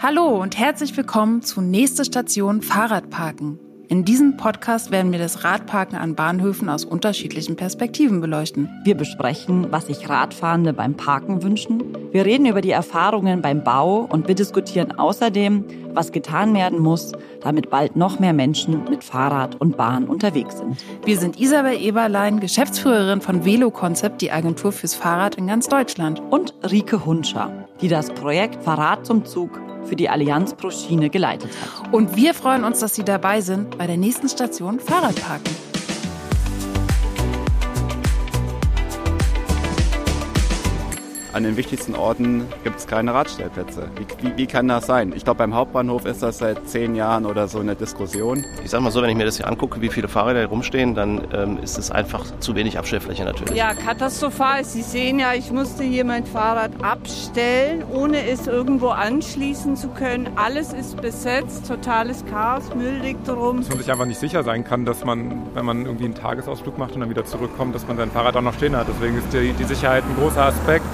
Hallo und herzlich willkommen zu nächste Station Fahrradparken. In diesem Podcast werden wir das Radparken an Bahnhöfen aus unterschiedlichen Perspektiven beleuchten. Wir besprechen, was sich Radfahrende beim Parken wünschen. Wir reden über die Erfahrungen beim Bau und wir diskutieren außerdem, was getan werden muss, damit bald noch mehr Menschen mit Fahrrad und Bahn unterwegs sind. Wir sind Isabel Eberlein, Geschäftsführerin von Velo Concept, die Agentur fürs Fahrrad in ganz Deutschland. Und Rike Hunscher, die das Projekt Fahrrad zum Zug für die Allianz pro Schiene geleitet hat. Und wir freuen uns, dass Sie dabei sind bei der nächsten Station Fahrradparken. An den wichtigsten Orten gibt es keine Radstellplätze. Wie, wie, wie, kann das sein? Ich glaube, beim Hauptbahnhof ist das seit zehn Jahren oder so eine Diskussion. Ich sage mal so, wenn ich mir das hier angucke, wie viele Fahrräder hier rumstehen, dann ähm, ist es einfach zu wenig Abstellfläche natürlich. Ja, katastrophal. Sie sehen ja, ich musste hier mein Fahrrad abstellen, ohne es irgendwo anschließen zu können. Alles ist besetzt, totales Chaos, Müll liegt rum. Dass man sich einfach nicht sicher sein kann, dass man, wenn man irgendwie einen Tagesausflug macht und dann wieder zurückkommt, dass man sein Fahrrad auch noch stehen hat. Deswegen ist die, die Sicherheit ein großer Aspekt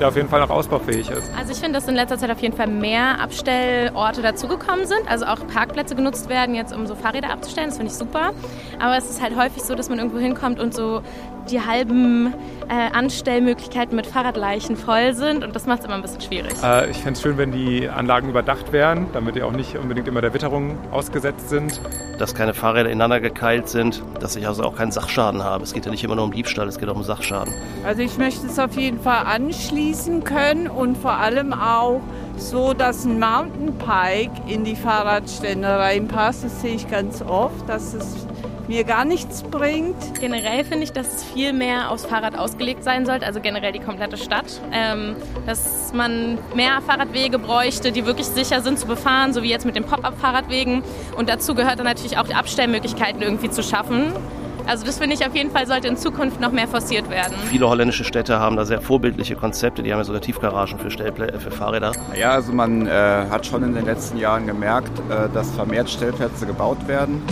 der auf jeden Fall noch ausbaufähig ist. Also ich finde, dass in letzter Zeit auf jeden Fall mehr Abstellorte dazugekommen sind, also auch Parkplätze genutzt werden, jetzt um so Fahrräder abzustellen, das finde ich super. Aber es ist halt häufig so, dass man irgendwo hinkommt und so die halben äh, Anstellmöglichkeiten mit Fahrradleichen voll sind und das macht es immer ein bisschen schwierig. Äh, ich fände es schön, wenn die Anlagen überdacht wären, damit die auch nicht unbedingt immer der Witterung ausgesetzt sind. Dass keine Fahrräder ineinander gekeilt sind, dass ich also auch keinen Sachschaden habe. Es geht ja nicht immer nur um Diebstahl, es geht auch um Sachschaden. Also ich möchte es auf jeden Fall anschließen können und vor allem auch so, dass ein Mountainbike in die Fahrradstände reinpasst. Das sehe ich ganz oft, dass es mir gar nichts bringt. Generell finde ich, dass es viel mehr aufs Fahrrad ausgelegt sein sollte, also generell die komplette Stadt. Ähm, dass man mehr Fahrradwege bräuchte, die wirklich sicher sind zu befahren, so wie jetzt mit den Pop-up-Fahrradwegen. Und dazu gehört dann natürlich auch die Abstellmöglichkeiten irgendwie zu schaffen. Also das finde ich auf jeden Fall sollte in Zukunft noch mehr forciert werden. Viele holländische Städte haben da sehr vorbildliche Konzepte. Die haben ja sogar Tiefgaragen für, Stellplä für Fahrräder. Ja, also man äh, hat schon in den letzten Jahren gemerkt, äh, dass vermehrt Stellplätze gebaut werden.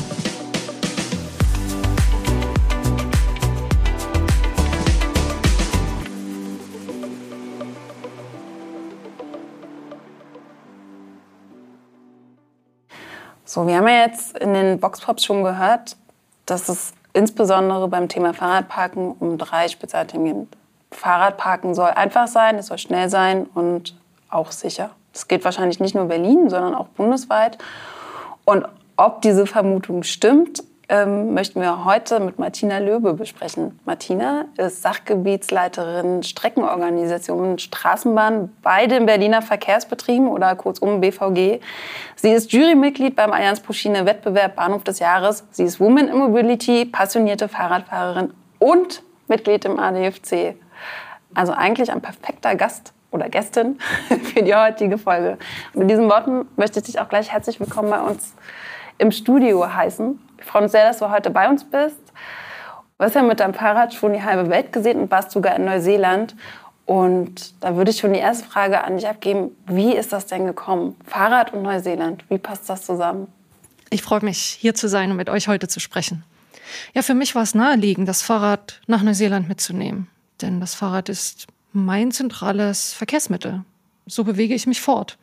So, wir haben ja jetzt in den Boxpops schon gehört, dass es insbesondere beim Thema Fahrradparken um drei Spezialthemen geht. Fahrradparken soll einfach sein, es soll schnell sein und auch sicher. Das geht wahrscheinlich nicht nur Berlin, sondern auch bundesweit. Und ob diese Vermutung stimmt, ähm, möchten wir heute mit Martina Löbe besprechen. Martina ist Sachgebietsleiterin Streckenorganisation Straßenbahn bei den Berliner Verkehrsbetrieben oder kurzum BVG. Sie ist Jurymitglied beim Allianz Puschine Wettbewerb Bahnhof des Jahres. Sie ist Woman in Mobility, passionierte Fahrradfahrerin und Mitglied im ADFC. Also eigentlich ein perfekter Gast oder Gästin für die heutige Folge. Mit diesen Worten möchte ich dich auch gleich herzlich willkommen bei uns im Studio heißen. Wir freuen uns sehr, dass du heute bei uns bist. Du hast ja mit deinem Fahrrad schon die halbe Welt gesehen und warst sogar in Neuseeland. Und da würde ich schon die erste Frage an dich abgeben. Wie ist das denn gekommen? Fahrrad und Neuseeland, wie passt das zusammen? Ich freue mich, hier zu sein und mit euch heute zu sprechen. Ja, für mich war es naheliegend, das Fahrrad nach Neuseeland mitzunehmen. Denn das Fahrrad ist mein zentrales Verkehrsmittel. So bewege ich mich fort.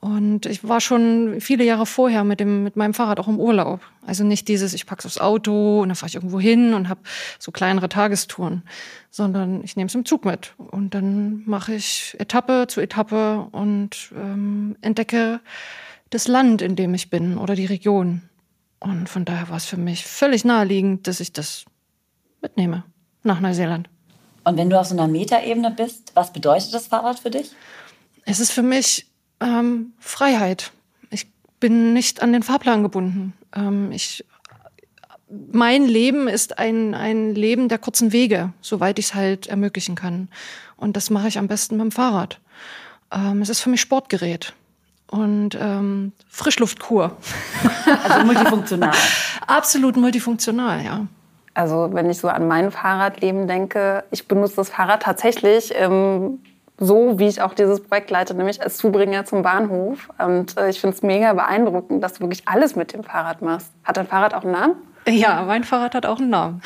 Und ich war schon viele Jahre vorher mit, dem, mit meinem Fahrrad auch im Urlaub. Also nicht dieses, ich pack's aufs Auto und dann fahre ich irgendwo hin und habe so kleinere Tagestouren, sondern ich nehme es im Zug mit. Und dann mache ich Etappe zu Etappe und ähm, entdecke das Land, in dem ich bin oder die Region. Und von daher war es für mich völlig naheliegend, dass ich das mitnehme nach Neuseeland. Und wenn du auf so einer Metaebene bist, was bedeutet das Fahrrad für dich? Es ist für mich ähm, Freiheit. Ich bin nicht an den Fahrplan gebunden. Ähm, ich, mein Leben ist ein, ein Leben der kurzen Wege, soweit ich es halt ermöglichen kann. Und das mache ich am besten dem Fahrrad. Ähm, es ist für mich Sportgerät und ähm, Frischluftkur. Also multifunktional. Absolut multifunktional, ja. Also wenn ich so an mein Fahrradleben denke, ich benutze das Fahrrad tatsächlich ähm, so, wie ich auch dieses Projekt leite, nämlich als Zubringer zum Bahnhof. Und äh, ich finde es mega beeindruckend, dass du wirklich alles mit dem Fahrrad machst. Hat dein Fahrrad auch einen Namen? Ja, mein Fahrrad hat auch einen Namen.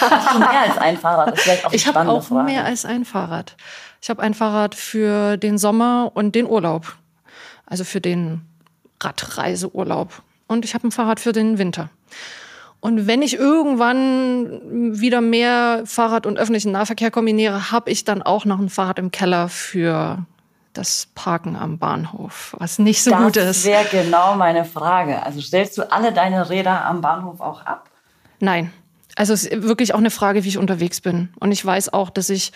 Hast du mehr als ein Fahrrad? Das ist auch ich habe auch Frage. mehr als ein Fahrrad. Ich habe ein Fahrrad für den Sommer und den Urlaub. also für den Radreiseurlaub. Und ich habe ein Fahrrad für den Winter. Und wenn ich irgendwann wieder mehr Fahrrad und öffentlichen Nahverkehr kombiniere, habe ich dann auch noch ein Fahrrad im Keller für das Parken am Bahnhof, was nicht so das gut ist. Das wäre genau meine Frage. Also stellst du alle deine Räder am Bahnhof auch ab? Nein. Also es ist wirklich auch eine Frage, wie ich unterwegs bin. Und ich weiß auch, dass ich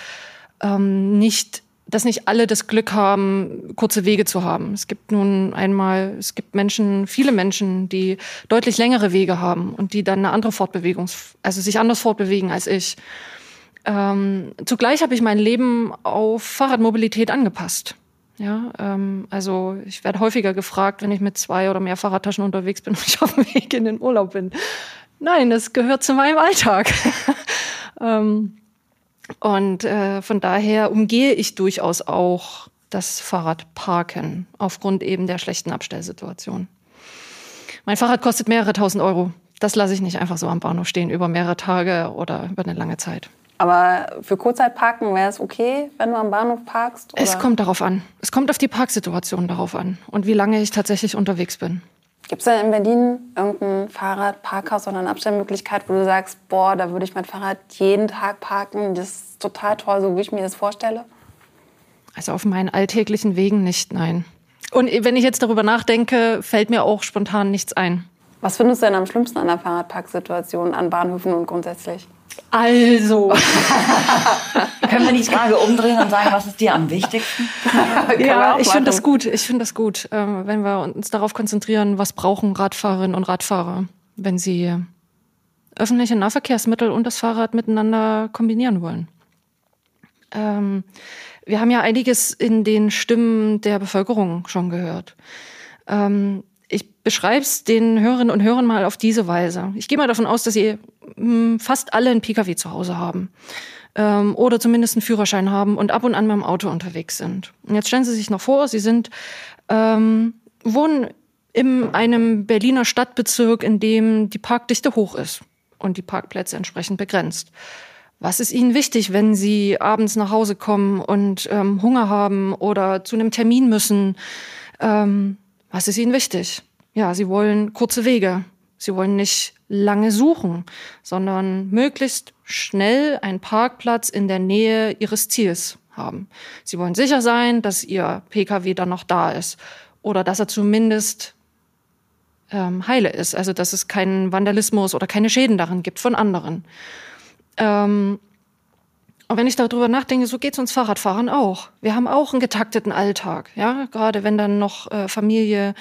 ähm, nicht, dass nicht alle das Glück haben, kurze Wege zu haben. Es gibt nun einmal, es gibt Menschen, viele Menschen, die deutlich längere Wege haben und die dann eine andere Fortbewegungs, also sich anders fortbewegen als ich. Ähm, zugleich habe ich mein Leben auf Fahrradmobilität angepasst. Ja, ähm, also ich werde häufiger gefragt, wenn ich mit zwei oder mehr Fahrradtaschen unterwegs bin und ich auf dem Weg in den Urlaub bin. Nein, das gehört zu meinem Alltag. ähm, und äh, von daher umgehe ich durchaus auch das Fahrradparken aufgrund eben der schlechten Abstellsituation. Mein Fahrrad kostet mehrere tausend Euro. Das lasse ich nicht einfach so am Bahnhof stehen über mehrere Tage oder über eine lange Zeit. Aber für Kurzzeitparken wäre es okay, wenn du am Bahnhof parkst? Oder? Es kommt darauf an. Es kommt auf die Parksituation darauf an und wie lange ich tatsächlich unterwegs bin. Gibt es denn in Berlin irgendein Fahrradparkhaus oder eine Abstellmöglichkeit, wo du sagst, boah, da würde ich mein Fahrrad jeden Tag parken, das ist total toll, so wie ich mir das vorstelle? Also auf meinen alltäglichen Wegen nicht, nein. Und wenn ich jetzt darüber nachdenke, fällt mir auch spontan nichts ein. Was findest du denn am schlimmsten an der Fahrradparksituation an Bahnhöfen und grundsätzlich? Also. Können wir die Frage umdrehen und sagen, was ist dir am wichtigsten? ja, ich finde das gut. Ich finde das gut, äh, wenn wir uns darauf konzentrieren, was brauchen Radfahrerinnen und Radfahrer, wenn sie öffentliche Nahverkehrsmittel und das Fahrrad miteinander kombinieren wollen. Ähm, wir haben ja einiges in den Stimmen der Bevölkerung schon gehört. Ähm, ich beschreibe es den Hörerinnen und Hörern mal auf diese Weise. Ich gehe mal davon aus, dass sie hm, fast alle einen Pkw zu Hause haben ähm, oder zumindest einen Führerschein haben und ab und an mit dem Auto unterwegs sind. Und jetzt stellen Sie sich noch vor, Sie sind ähm, wohnen in einem Berliner Stadtbezirk, in dem die Parkdichte hoch ist und die Parkplätze entsprechend begrenzt. Was ist Ihnen wichtig, wenn Sie abends nach Hause kommen und ähm, Hunger haben oder zu einem Termin müssen? Ähm, was ist ihnen wichtig? Ja, sie wollen kurze Wege. Sie wollen nicht lange suchen, sondern möglichst schnell einen Parkplatz in der Nähe ihres Ziels haben. Sie wollen sicher sein, dass ihr Pkw dann noch da ist oder dass er zumindest ähm, heile ist, also dass es keinen Vandalismus oder keine Schäden darin gibt von anderen. Ähm, und wenn ich darüber nachdenke, so geht's uns Fahrradfahrern auch. Wir haben auch einen getakteten Alltag, ja, gerade wenn dann noch äh, Familie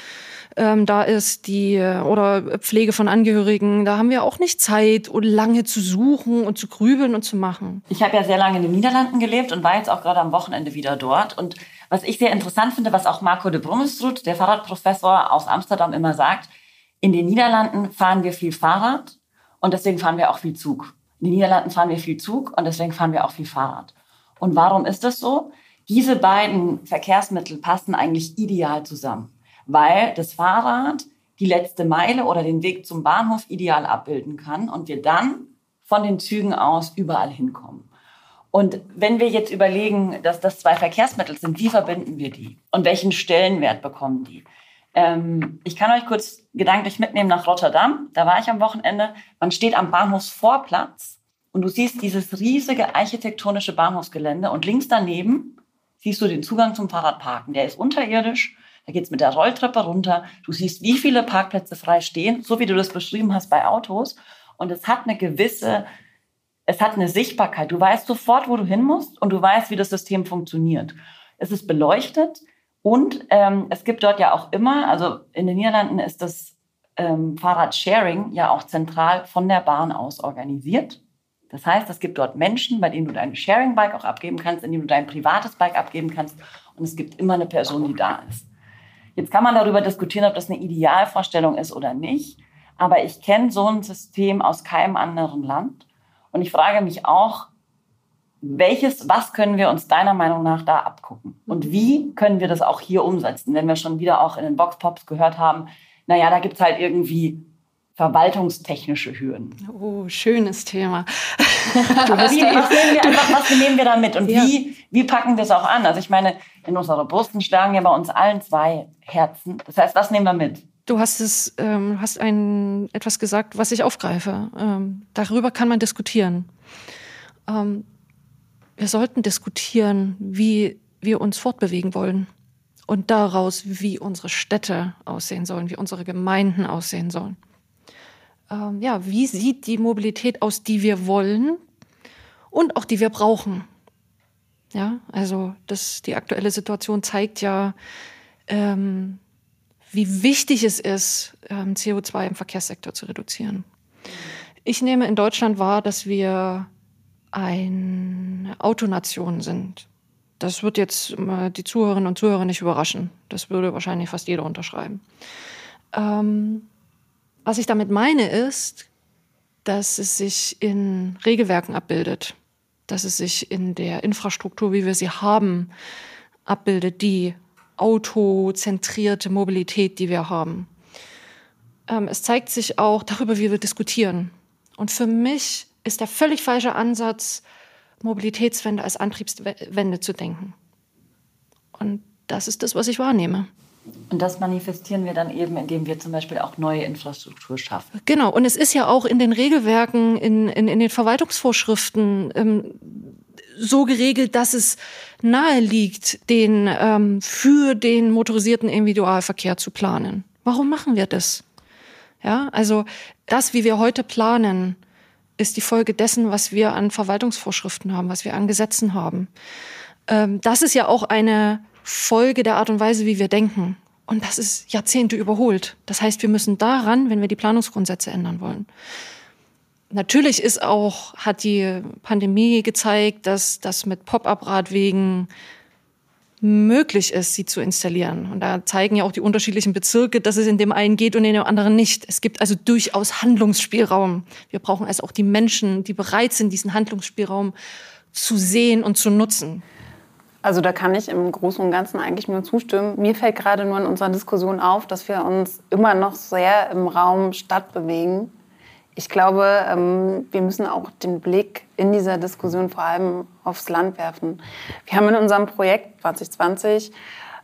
ähm, da ist, die äh, oder Pflege von Angehörigen, da haben wir auch nicht Zeit, um lange zu suchen und zu grübeln und zu machen. Ich habe ja sehr lange in den Niederlanden gelebt und war jetzt auch gerade am Wochenende wieder dort. Und was ich sehr interessant finde, was auch Marco de Brummestrut, der Fahrradprofessor aus Amsterdam, immer sagt: In den Niederlanden fahren wir viel Fahrrad und deswegen fahren wir auch viel Zug. In den Niederlanden fahren wir viel Zug und deswegen fahren wir auch viel Fahrrad. Und warum ist das so? Diese beiden Verkehrsmittel passen eigentlich ideal zusammen, weil das Fahrrad die letzte Meile oder den Weg zum Bahnhof ideal abbilden kann und wir dann von den Zügen aus überall hinkommen. Und wenn wir jetzt überlegen, dass das zwei Verkehrsmittel sind, wie verbinden wir die und welchen Stellenwert bekommen die? Ähm, ich kann euch kurz gedanklich mitnehmen nach Rotterdam. Da war ich am Wochenende. Man steht am Bahnhofsvorplatz und du siehst dieses riesige architektonische Bahnhofsgelände und links daneben siehst du den Zugang zum Fahrradparken. Der ist unterirdisch. Da geht's mit der Rolltreppe runter. Du siehst, wie viele Parkplätze frei stehen, so wie du das beschrieben hast bei Autos. Und es hat eine gewisse, es hat eine Sichtbarkeit. Du weißt sofort, wo du hin musst und du weißt, wie das System funktioniert. Es ist beleuchtet. Und ähm, es gibt dort ja auch immer, also in den Niederlanden ist das ähm, Fahrradsharing ja auch zentral von der Bahn aus organisiert. Das heißt, es gibt dort Menschen, bei denen du dein Sharing-Bike auch abgeben kannst, in dem du dein privates Bike abgeben kannst. Und es gibt immer eine Person, die da ist. Jetzt kann man darüber diskutieren, ob das eine Idealvorstellung ist oder nicht. Aber ich kenne so ein System aus keinem anderen Land. Und ich frage mich auch, welches, was können wir uns deiner Meinung nach da abgucken? Und wie können wir das auch hier umsetzen? Wenn wir schon wieder auch in den Boxpops gehört haben, naja, da gibt es halt irgendwie verwaltungstechnische Hürden. Oh, schönes Thema. Aber wie, was, nehmen wir einfach, was nehmen wir da mit? Und ja. wie, wie packen wir es auch an? Also ich meine, in unserer Brusten schlagen ja bei uns allen zwei Herzen. Das heißt, was nehmen wir mit? Du hast es, ähm, hast ein etwas gesagt, was ich aufgreife. Ähm, darüber kann man diskutieren. Ähm, wir sollten diskutieren, wie wir uns fortbewegen wollen und daraus, wie unsere Städte aussehen sollen, wie unsere Gemeinden aussehen sollen. Ähm, ja, wie sieht die Mobilität aus, die wir wollen und auch die wir brauchen? Ja, also das, die aktuelle Situation zeigt ja, ähm, wie wichtig es ist, ähm, CO2 im Verkehrssektor zu reduzieren. Ich nehme in Deutschland wahr, dass wir eine Autonation sind. Das wird jetzt die Zuhörerinnen und Zuhörer nicht überraschen. Das würde wahrscheinlich fast jeder unterschreiben. Ähm, was ich damit meine ist, dass es sich in Regelwerken abbildet, dass es sich in der Infrastruktur, wie wir sie haben, abbildet, die autozentrierte Mobilität, die wir haben. Ähm, es zeigt sich auch darüber, wie wir diskutieren. Und für mich ist der völlig falsche Ansatz, Mobilitätswende als Antriebswende zu denken. Und das ist das, was ich wahrnehme. Und das manifestieren wir dann eben, indem wir zum Beispiel auch neue Infrastruktur schaffen. Genau, und es ist ja auch in den Regelwerken, in, in, in den Verwaltungsvorschriften ähm, so geregelt, dass es nahe liegt, den ähm, für den motorisierten Individualverkehr zu planen. Warum machen wir das? Ja, also das, wie wir heute planen, ist die Folge dessen, was wir an Verwaltungsvorschriften haben, was wir an Gesetzen haben. Ähm, das ist ja auch eine Folge der Art und Weise, wie wir denken. Und das ist Jahrzehnte überholt. Das heißt, wir müssen daran, wenn wir die Planungsgrundsätze ändern wollen. Natürlich ist auch, hat die Pandemie gezeigt, dass das mit Pop-up-Radwegen möglich ist, sie zu installieren. Und da zeigen ja auch die unterschiedlichen Bezirke, dass es in dem einen geht und in dem anderen nicht. Es gibt also durchaus Handlungsspielraum. Wir brauchen also auch die Menschen, die bereit sind, diesen Handlungsspielraum zu sehen und zu nutzen. Also da kann ich im Großen und Ganzen eigentlich nur zustimmen. Mir fällt gerade nur in unserer Diskussion auf, dass wir uns immer noch sehr im Raum Stadt bewegen ich glaube, ähm, wir müssen auch den Blick in dieser Diskussion vor allem aufs Land werfen. Wir haben in unserem Projekt 2020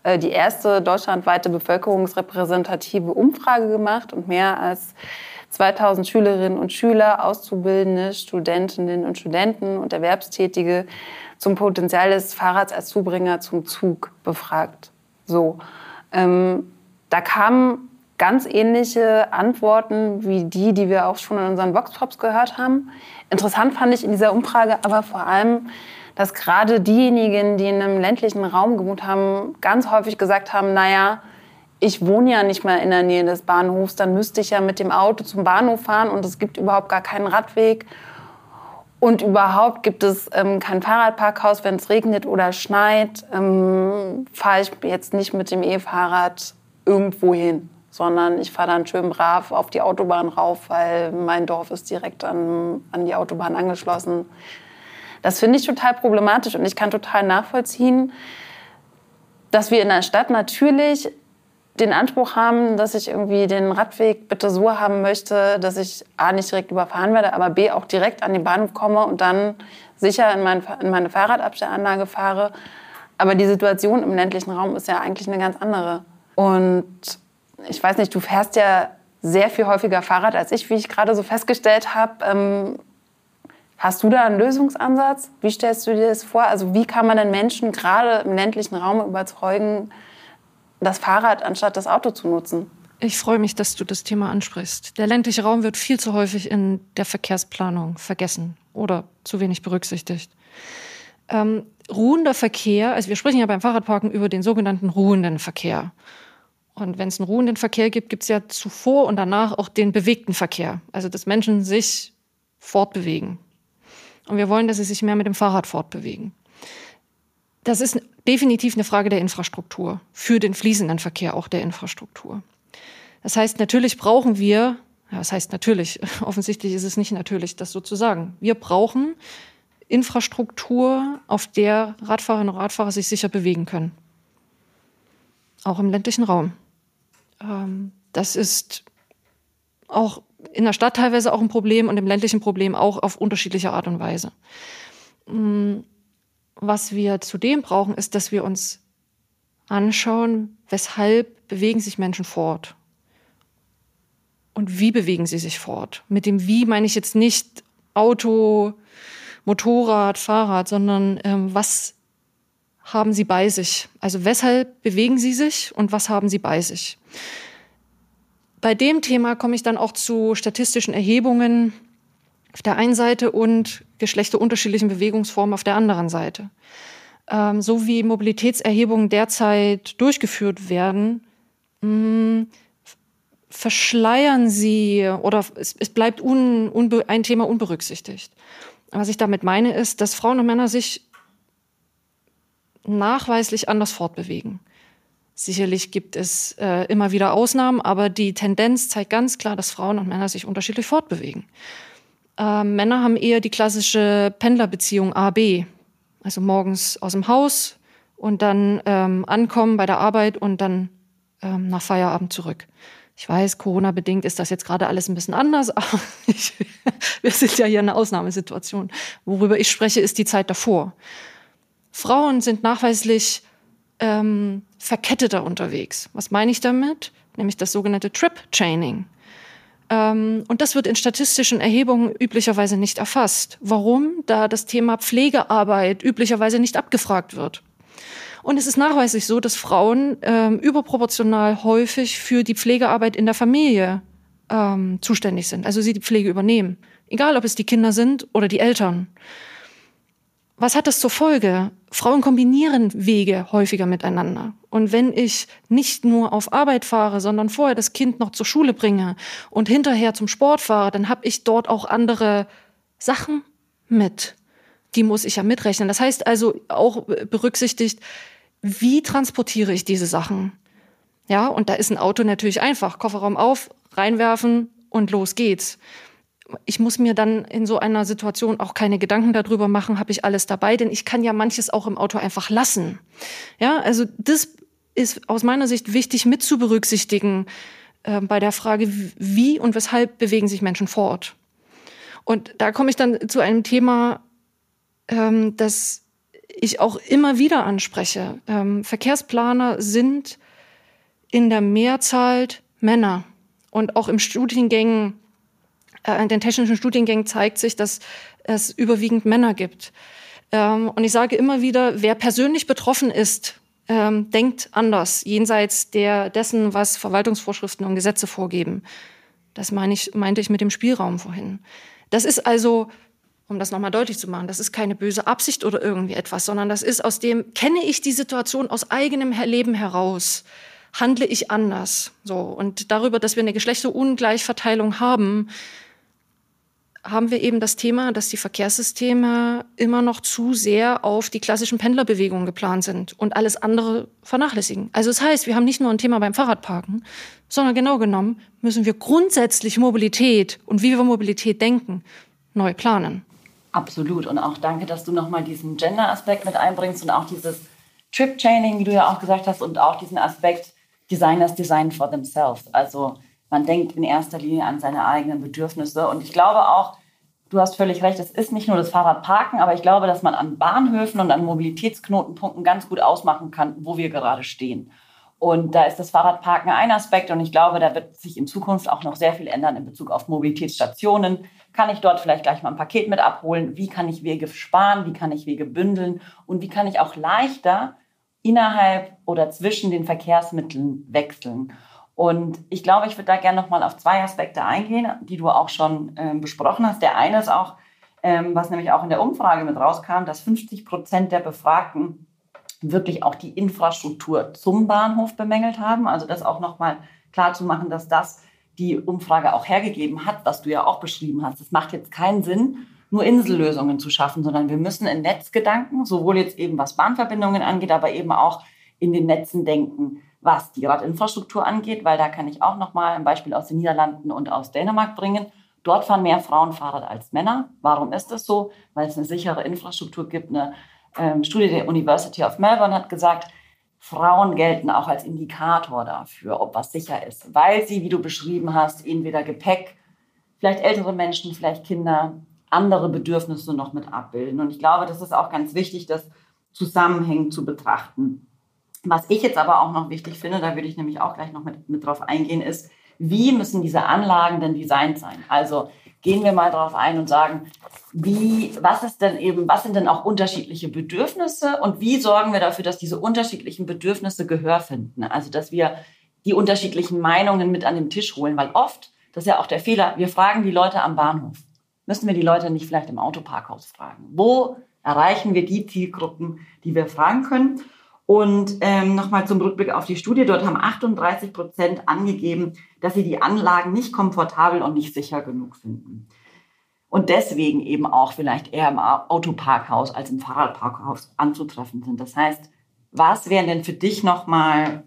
äh, die erste deutschlandweite bevölkerungsrepräsentative Umfrage gemacht und mehr als 2000 Schülerinnen und Schüler, Auszubildende, Studentinnen und Studenten und Erwerbstätige zum Potenzial des Fahrrads als Zubringer zum Zug befragt. So, ähm, da kam ganz ähnliche Antworten wie die, die wir auch schon in unseren Voxpops gehört haben. Interessant fand ich in dieser Umfrage aber vor allem, dass gerade diejenigen, die in einem ländlichen Raum gewohnt haben, ganz häufig gesagt haben, naja, ich wohne ja nicht mal in der Nähe des Bahnhofs, dann müsste ich ja mit dem Auto zum Bahnhof fahren und es gibt überhaupt gar keinen Radweg. Und überhaupt gibt es ähm, kein Fahrradparkhaus, wenn es regnet oder schneit, ähm, fahre ich jetzt nicht mit dem E-Fahrrad irgendwo hin sondern ich fahre dann schön brav auf die Autobahn rauf, weil mein Dorf ist direkt an, an die Autobahn angeschlossen. Das finde ich total problematisch und ich kann total nachvollziehen, dass wir in der Stadt natürlich den Anspruch haben, dass ich irgendwie den Radweg bitte so haben möchte, dass ich A nicht direkt überfahren werde, aber B auch direkt an den Bahnhof komme und dann sicher in, mein, in meine Fahrradabstellanlage fahre. Aber die Situation im ländlichen Raum ist ja eigentlich eine ganz andere. Und ich weiß nicht, du fährst ja sehr viel häufiger Fahrrad als ich, wie ich gerade so festgestellt habe. Ähm, hast du da einen Lösungsansatz? Wie stellst du dir das vor? Also wie kann man denn Menschen gerade im ländlichen Raum überzeugen, das Fahrrad anstatt das Auto zu nutzen? Ich freue mich, dass du das Thema ansprichst. Der ländliche Raum wird viel zu häufig in der Verkehrsplanung vergessen oder zu wenig berücksichtigt. Ähm, ruhender Verkehr, also wir sprechen ja beim Fahrradparken über den sogenannten ruhenden Verkehr. Und wenn es einen ruhenden Verkehr gibt, gibt es ja zuvor und danach auch den bewegten Verkehr. Also dass Menschen sich fortbewegen. Und wir wollen, dass sie sich mehr mit dem Fahrrad fortbewegen. Das ist definitiv eine Frage der Infrastruktur, für den fließenden Verkehr auch der Infrastruktur. Das heißt, natürlich brauchen wir, ja, das heißt natürlich, offensichtlich ist es nicht natürlich, das so zu sagen. Wir brauchen Infrastruktur, auf der Radfahrerinnen und Radfahrer sich sicher bewegen können. Auch im ländlichen Raum. Ähm, das ist auch in der Stadt teilweise auch ein Problem und im ländlichen Problem auch auf unterschiedliche Art und Weise. Mm, was wir zudem brauchen, ist, dass wir uns anschauen, weshalb bewegen sich Menschen fort und wie bewegen sie sich fort. Mit dem Wie meine ich jetzt nicht Auto, Motorrad, Fahrrad, sondern ähm, was haben sie bei sich? Also weshalb bewegen sie sich und was haben sie bei sich? Bei dem Thema komme ich dann auch zu statistischen Erhebungen auf der einen Seite und geschlechterunterschiedlichen Bewegungsformen auf der anderen Seite. Ähm, so wie Mobilitätserhebungen derzeit durchgeführt werden, mh, mm, verschleiern sie oder es, es bleibt un, unbe, ein Thema unberücksichtigt. Was ich damit meine, ist, dass Frauen und Männer sich nachweislich anders fortbewegen. Sicherlich gibt es äh, immer wieder Ausnahmen, aber die Tendenz zeigt ganz klar, dass Frauen und Männer sich unterschiedlich fortbewegen. Äh, Männer haben eher die klassische Pendlerbeziehung A-B, also morgens aus dem Haus und dann ähm, ankommen bei der Arbeit und dann ähm, nach Feierabend zurück. Ich weiß, Corona-bedingt ist das jetzt gerade alles ein bisschen anders, aber ich, wir sind ja hier in einer Ausnahmesituation. Worüber ich spreche, ist die Zeit davor. Frauen sind nachweislich ähm, verketteter unterwegs. Was meine ich damit? Nämlich das sogenannte Trip-Chaining. Ähm, und das wird in statistischen Erhebungen üblicherweise nicht erfasst. Warum? Da das Thema Pflegearbeit üblicherweise nicht abgefragt wird. Und es ist nachweislich so, dass Frauen ähm, überproportional häufig für die Pflegearbeit in der Familie ähm, zuständig sind. Also sie die Pflege übernehmen. Egal, ob es die Kinder sind oder die Eltern. Was hat das zur Folge? Frauen kombinieren Wege häufiger miteinander. Und wenn ich nicht nur auf Arbeit fahre, sondern vorher das Kind noch zur Schule bringe und hinterher zum Sport fahre, dann habe ich dort auch andere Sachen mit. Die muss ich ja mitrechnen. Das heißt also auch berücksichtigt, wie transportiere ich diese Sachen? Ja, und da ist ein Auto natürlich einfach. Kofferraum auf, reinwerfen und los geht's. Ich muss mir dann in so einer Situation auch keine Gedanken darüber machen, habe ich alles dabei, denn ich kann ja manches auch im Auto einfach lassen. Ja, also das ist aus meiner Sicht wichtig mit zu berücksichtigen äh, bei der Frage, wie und weshalb bewegen sich Menschen fort. Und da komme ich dann zu einem Thema, ähm, das ich auch immer wieder anspreche. Ähm, Verkehrsplaner sind in der Mehrzahl Männer. Und auch im Studiengängen, in den technischen Studiengängen zeigt sich, dass es überwiegend Männer gibt. Ähm, und ich sage immer wieder, wer persönlich betroffen ist, ähm, denkt anders, jenseits der, dessen, was Verwaltungsvorschriften und Gesetze vorgeben. Das meine ich, meinte ich mit dem Spielraum vorhin. Das ist also um das nochmal deutlich zu machen, das ist keine böse Absicht oder irgendwie etwas, sondern das ist aus dem, kenne ich die Situation aus eigenem Leben heraus, handle ich anders. So. Und darüber, dass wir eine Geschlechterungleichverteilung haben, haben wir eben das Thema, dass die Verkehrssysteme immer noch zu sehr auf die klassischen Pendlerbewegungen geplant sind und alles andere vernachlässigen. Also das heißt, wir haben nicht nur ein Thema beim Fahrradparken, sondern genau genommen müssen wir grundsätzlich Mobilität und wie wir Mobilität denken, neu planen. Absolut. Und auch danke, dass du nochmal diesen Gender-Aspekt mit einbringst und auch dieses Trip-Chaining, wie du ja auch gesagt hast, und auch diesen Aspekt Designers design for themselves. Also man denkt in erster Linie an seine eigenen Bedürfnisse. Und ich glaube auch, du hast völlig recht, es ist nicht nur das Fahrradparken, aber ich glaube, dass man an Bahnhöfen und an Mobilitätsknotenpunkten ganz gut ausmachen kann, wo wir gerade stehen. Und da ist das Fahrradparken ein Aspekt und ich glaube, da wird sich in Zukunft auch noch sehr viel ändern in Bezug auf Mobilitätsstationen. Kann ich dort vielleicht gleich mal ein Paket mit abholen? Wie kann ich Wege sparen? Wie kann ich Wege bündeln? Und wie kann ich auch leichter innerhalb oder zwischen den Verkehrsmitteln wechseln? Und ich glaube, ich würde da gerne noch mal auf zwei Aspekte eingehen, die du auch schon äh, besprochen hast. Der eine ist auch, ähm, was nämlich auch in der Umfrage mit rauskam, dass 50 Prozent der Befragten wirklich auch die Infrastruktur zum Bahnhof bemängelt haben. Also das auch nochmal klar zu machen, dass das die Umfrage auch hergegeben hat, was du ja auch beschrieben hast. Es macht jetzt keinen Sinn, nur Insellösungen zu schaffen, sondern wir müssen in Netzgedanken, sowohl jetzt eben was Bahnverbindungen angeht, aber eben auch in den Netzen denken, was die Radinfrastruktur angeht, weil da kann ich auch nochmal ein Beispiel aus den Niederlanden und aus Dänemark bringen. Dort fahren mehr Frauen Fahrrad als Männer. Warum ist das so? Weil es eine sichere Infrastruktur gibt, eine ähm, Studie der University of Melbourne hat gesagt, Frauen gelten auch als Indikator dafür, ob was sicher ist, weil sie, wie du beschrieben hast, entweder Gepäck, vielleicht ältere Menschen, vielleicht Kinder, andere Bedürfnisse noch mit abbilden. Und ich glaube, das ist auch ganz wichtig, das zusammenhängend zu betrachten. Was ich jetzt aber auch noch wichtig finde, da würde ich nämlich auch gleich noch mit, mit drauf eingehen, ist, wie müssen diese Anlagen denn designt sein? Also gehen wir mal darauf ein und sagen, wie, was ist denn eben, was sind denn auch unterschiedliche Bedürfnisse und wie sorgen wir dafür, dass diese unterschiedlichen Bedürfnisse Gehör finden? Also, dass wir die unterschiedlichen Meinungen mit an den Tisch holen, weil oft, das ist ja auch der Fehler, wir fragen die Leute am Bahnhof. Müssen wir die Leute nicht vielleicht im Autoparkhaus fragen? Wo erreichen wir die Zielgruppen, die wir fragen können? Und ähm, nochmal zum Rückblick auf die Studie. Dort haben 38 Prozent angegeben, dass sie die Anlagen nicht komfortabel und nicht sicher genug finden. Und deswegen eben auch vielleicht eher im Autoparkhaus als im Fahrradparkhaus anzutreffen sind. Das heißt, was wären denn für dich nochmal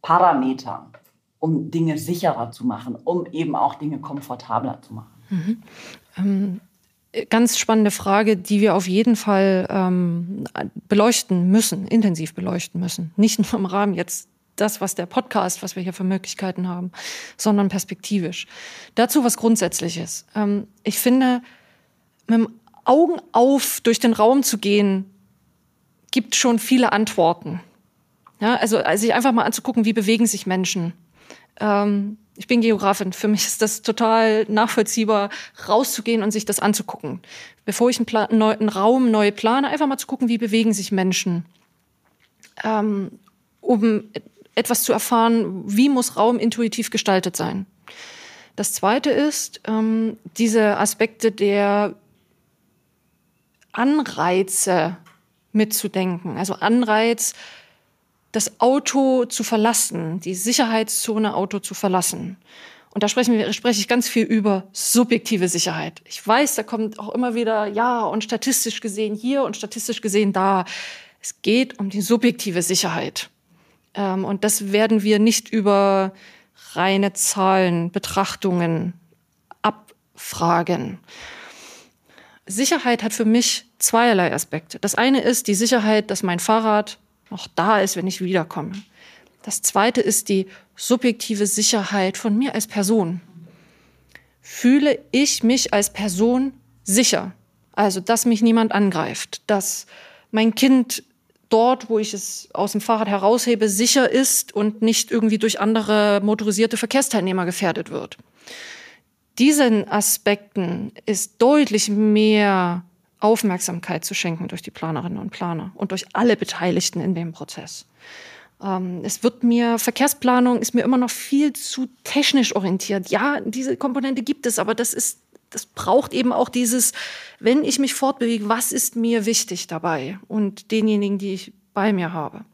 Parameter, um Dinge sicherer zu machen, um eben auch Dinge komfortabler zu machen? Mhm. Ähm ganz spannende Frage, die wir auf jeden Fall ähm, beleuchten müssen, intensiv beleuchten müssen. Nicht nur im Rahmen jetzt das, was der Podcast, was wir hier für Möglichkeiten haben, sondern perspektivisch. Dazu was Grundsätzliches. Ähm, ich finde, mit dem Augen auf durch den Raum zu gehen, gibt schon viele Antworten. Ja, also, also sich einfach mal anzugucken, wie bewegen sich Menschen. Ähm, ich bin Geografin. Für mich ist das total nachvollziehbar, rauszugehen und sich das anzugucken. Bevor ich einen, Plan, einen Raum neu plane, einfach mal zu gucken, wie bewegen sich Menschen. Ähm, um etwas zu erfahren, wie muss Raum intuitiv gestaltet sein. Das Zweite ist ähm, diese Aspekte der Anreize mitzudenken. Also Anreiz, das Auto zu verlassen, die Sicherheitszone Auto zu verlassen. Und da sprechen wir, spreche ich ganz viel über subjektive Sicherheit. Ich weiß, da kommt auch immer wieder, ja, und statistisch gesehen hier und statistisch gesehen da. Es geht um die subjektive Sicherheit. Ähm, und das werden wir nicht über reine Zahlen, Betrachtungen abfragen. Sicherheit hat für mich zweierlei Aspekte. Das eine ist die Sicherheit, dass mein Fahrrad noch da ist, wenn ich wiederkomme. Das zweite ist die subjektive Sicherheit von mir als Person. Fühle ich mich als Person sicher? Also, dass mich niemand angreift, dass mein Kind dort, wo ich es aus dem Fahrrad heraushebe, sicher ist und nicht irgendwie durch andere motorisierte Verkehrsteilnehmer gefährdet wird. Diesen Aspekten ist deutlich mehr Aufmerksamkeit zu schenken durch die Planerinnen und Planer und durch alle Beteiligten in dem Prozess. Ähm, es wird mir, Verkehrsplanung ist mir immer noch viel zu technisch orientiert. Ja, diese Komponente gibt es, aber das ist, das braucht eben auch dieses, wenn ich mich fortbewege, was ist mir wichtig dabei und denjenigen, die ich bei mir habe.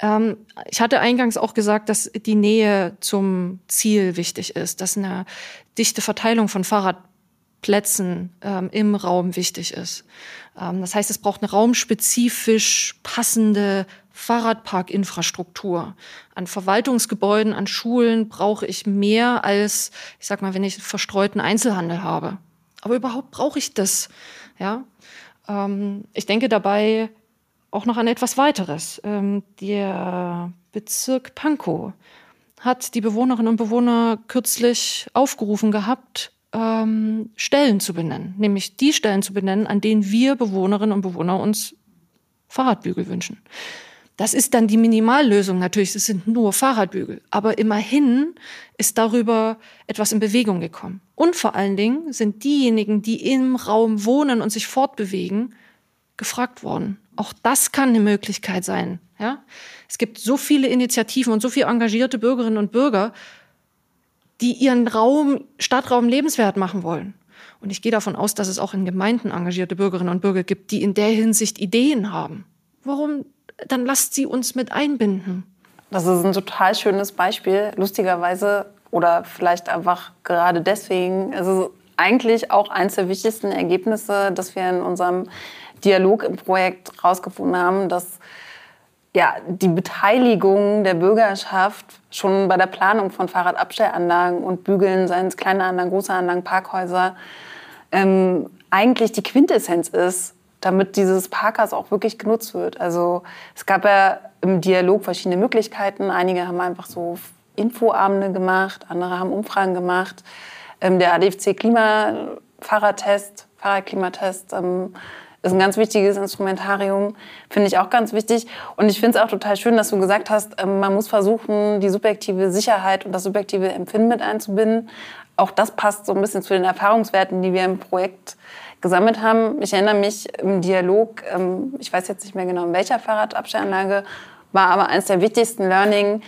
Ähm, ich hatte eingangs auch gesagt, dass die Nähe zum Ziel wichtig ist, dass eine dichte Verteilung von Fahrrad Plätzen ähm, im Raum wichtig ist. Ähm, das heißt, es braucht eine raumspezifisch passende Fahrradparkinfrastruktur. An Verwaltungsgebäuden, an Schulen brauche ich mehr als, ich sag mal, wenn ich verstreuten Einzelhandel habe. Aber überhaupt brauche ich das. Ja? Ähm, ich denke dabei auch noch an etwas weiteres. Ähm, der Bezirk Pankow hat die Bewohnerinnen und Bewohner kürzlich aufgerufen gehabt, ähm, Stellen zu benennen, nämlich die Stellen zu benennen, an denen wir Bewohnerinnen und Bewohner uns Fahrradbügel wünschen. Das ist dann die Minimallösung natürlich, es sind nur Fahrradbügel, aber immerhin ist darüber etwas in Bewegung gekommen. Und vor allen Dingen sind diejenigen, die im Raum wohnen und sich fortbewegen, gefragt worden. Auch das kann eine Möglichkeit sein. Ja? Es gibt so viele Initiativen und so viele engagierte Bürgerinnen und Bürger, die ihren Raum, Stadtraum lebenswert machen wollen. Und ich gehe davon aus, dass es auch in Gemeinden engagierte Bürgerinnen und Bürger gibt, die in der Hinsicht Ideen haben. Warum? Dann lasst sie uns mit einbinden. Das ist ein total schönes Beispiel. Lustigerweise oder vielleicht einfach gerade deswegen. Es ist eigentlich auch eines der wichtigsten Ergebnisse, dass wir in unserem Dialog im Projekt herausgefunden haben, dass ja, die Beteiligung der Bürgerschaft schon bei der Planung von Fahrradabstellanlagen und Bügeln, seien es kleine Anlagen, große Anlagen, Parkhäuser, ähm, eigentlich die Quintessenz ist, damit dieses Parkhaus auch wirklich genutzt wird. Also es gab ja im Dialog verschiedene Möglichkeiten. Einige haben einfach so Infoabende gemacht, andere haben Umfragen gemacht. Ähm, der ADFC Klima Fahrradtest, Fahrradklimatest ähm, ist ein ganz wichtiges Instrumentarium, finde ich auch ganz wichtig. Und ich finde es auch total schön, dass du gesagt hast, ähm, man muss versuchen, die subjektive Sicherheit und das subjektive Empfinden mit einzubinden. Auch das passt so ein bisschen zu den Erfahrungswerten, die wir im Projekt gesammelt haben. Ich erinnere mich im Dialog, ähm, ich weiß jetzt nicht mehr genau in welcher Fahrradabstellanlage, war aber eines der wichtigsten Learning,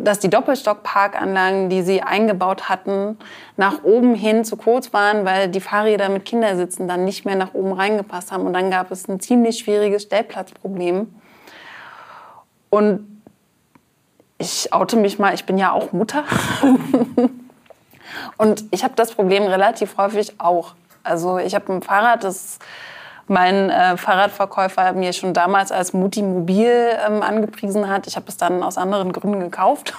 dass die Doppelstockparkanlagen, die sie eingebaut hatten, nach oben hin zu kurz waren, weil die Fahrräder mit Kindersitzen dann nicht mehr nach oben reingepasst haben. Und dann gab es ein ziemlich schwieriges Stellplatzproblem. Und ich oute mich mal, ich bin ja auch Mutter. Und ich habe das Problem relativ häufig auch. Also ich habe ein Fahrrad, das mein äh, Fahrradverkäufer mir schon damals als Mutti Mobil ähm, angepriesen hat. Ich habe es dann aus anderen Gründen gekauft.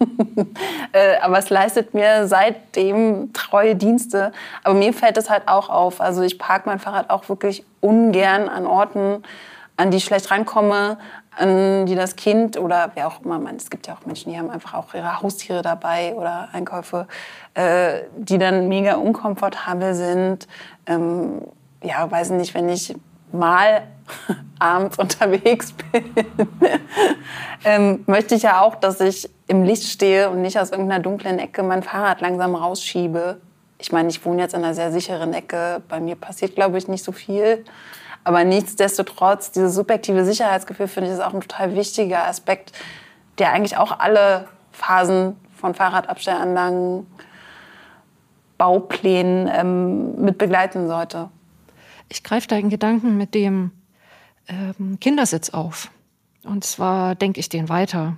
äh, aber es leistet mir seitdem treue Dienste. Aber mir fällt es halt auch auf. Also ich parke mein Fahrrad auch wirklich ungern an Orten, an die ich schlecht rankomme, an die das Kind oder wer auch immer, man, es gibt ja auch Menschen, die haben einfach auch ihre Haustiere dabei oder Einkäufe, äh, die dann mega unkomfortabel sind. Ähm, ja, weiß nicht, wenn ich mal abends unterwegs bin, ähm, möchte ich ja auch, dass ich im Licht stehe und nicht aus irgendeiner dunklen Ecke mein Fahrrad langsam rausschiebe. Ich meine, ich wohne jetzt in einer sehr sicheren Ecke. Bei mir passiert, glaube ich, nicht so viel. Aber nichtsdestotrotz, dieses subjektive Sicherheitsgefühl finde ich ist auch ein total wichtiger Aspekt, der eigentlich auch alle Phasen von Fahrradabstellanlagen, Bauplänen ähm, mit begleiten sollte ich greife da in Gedanken mit dem ähm, Kindersitz auf. Und zwar denke ich den weiter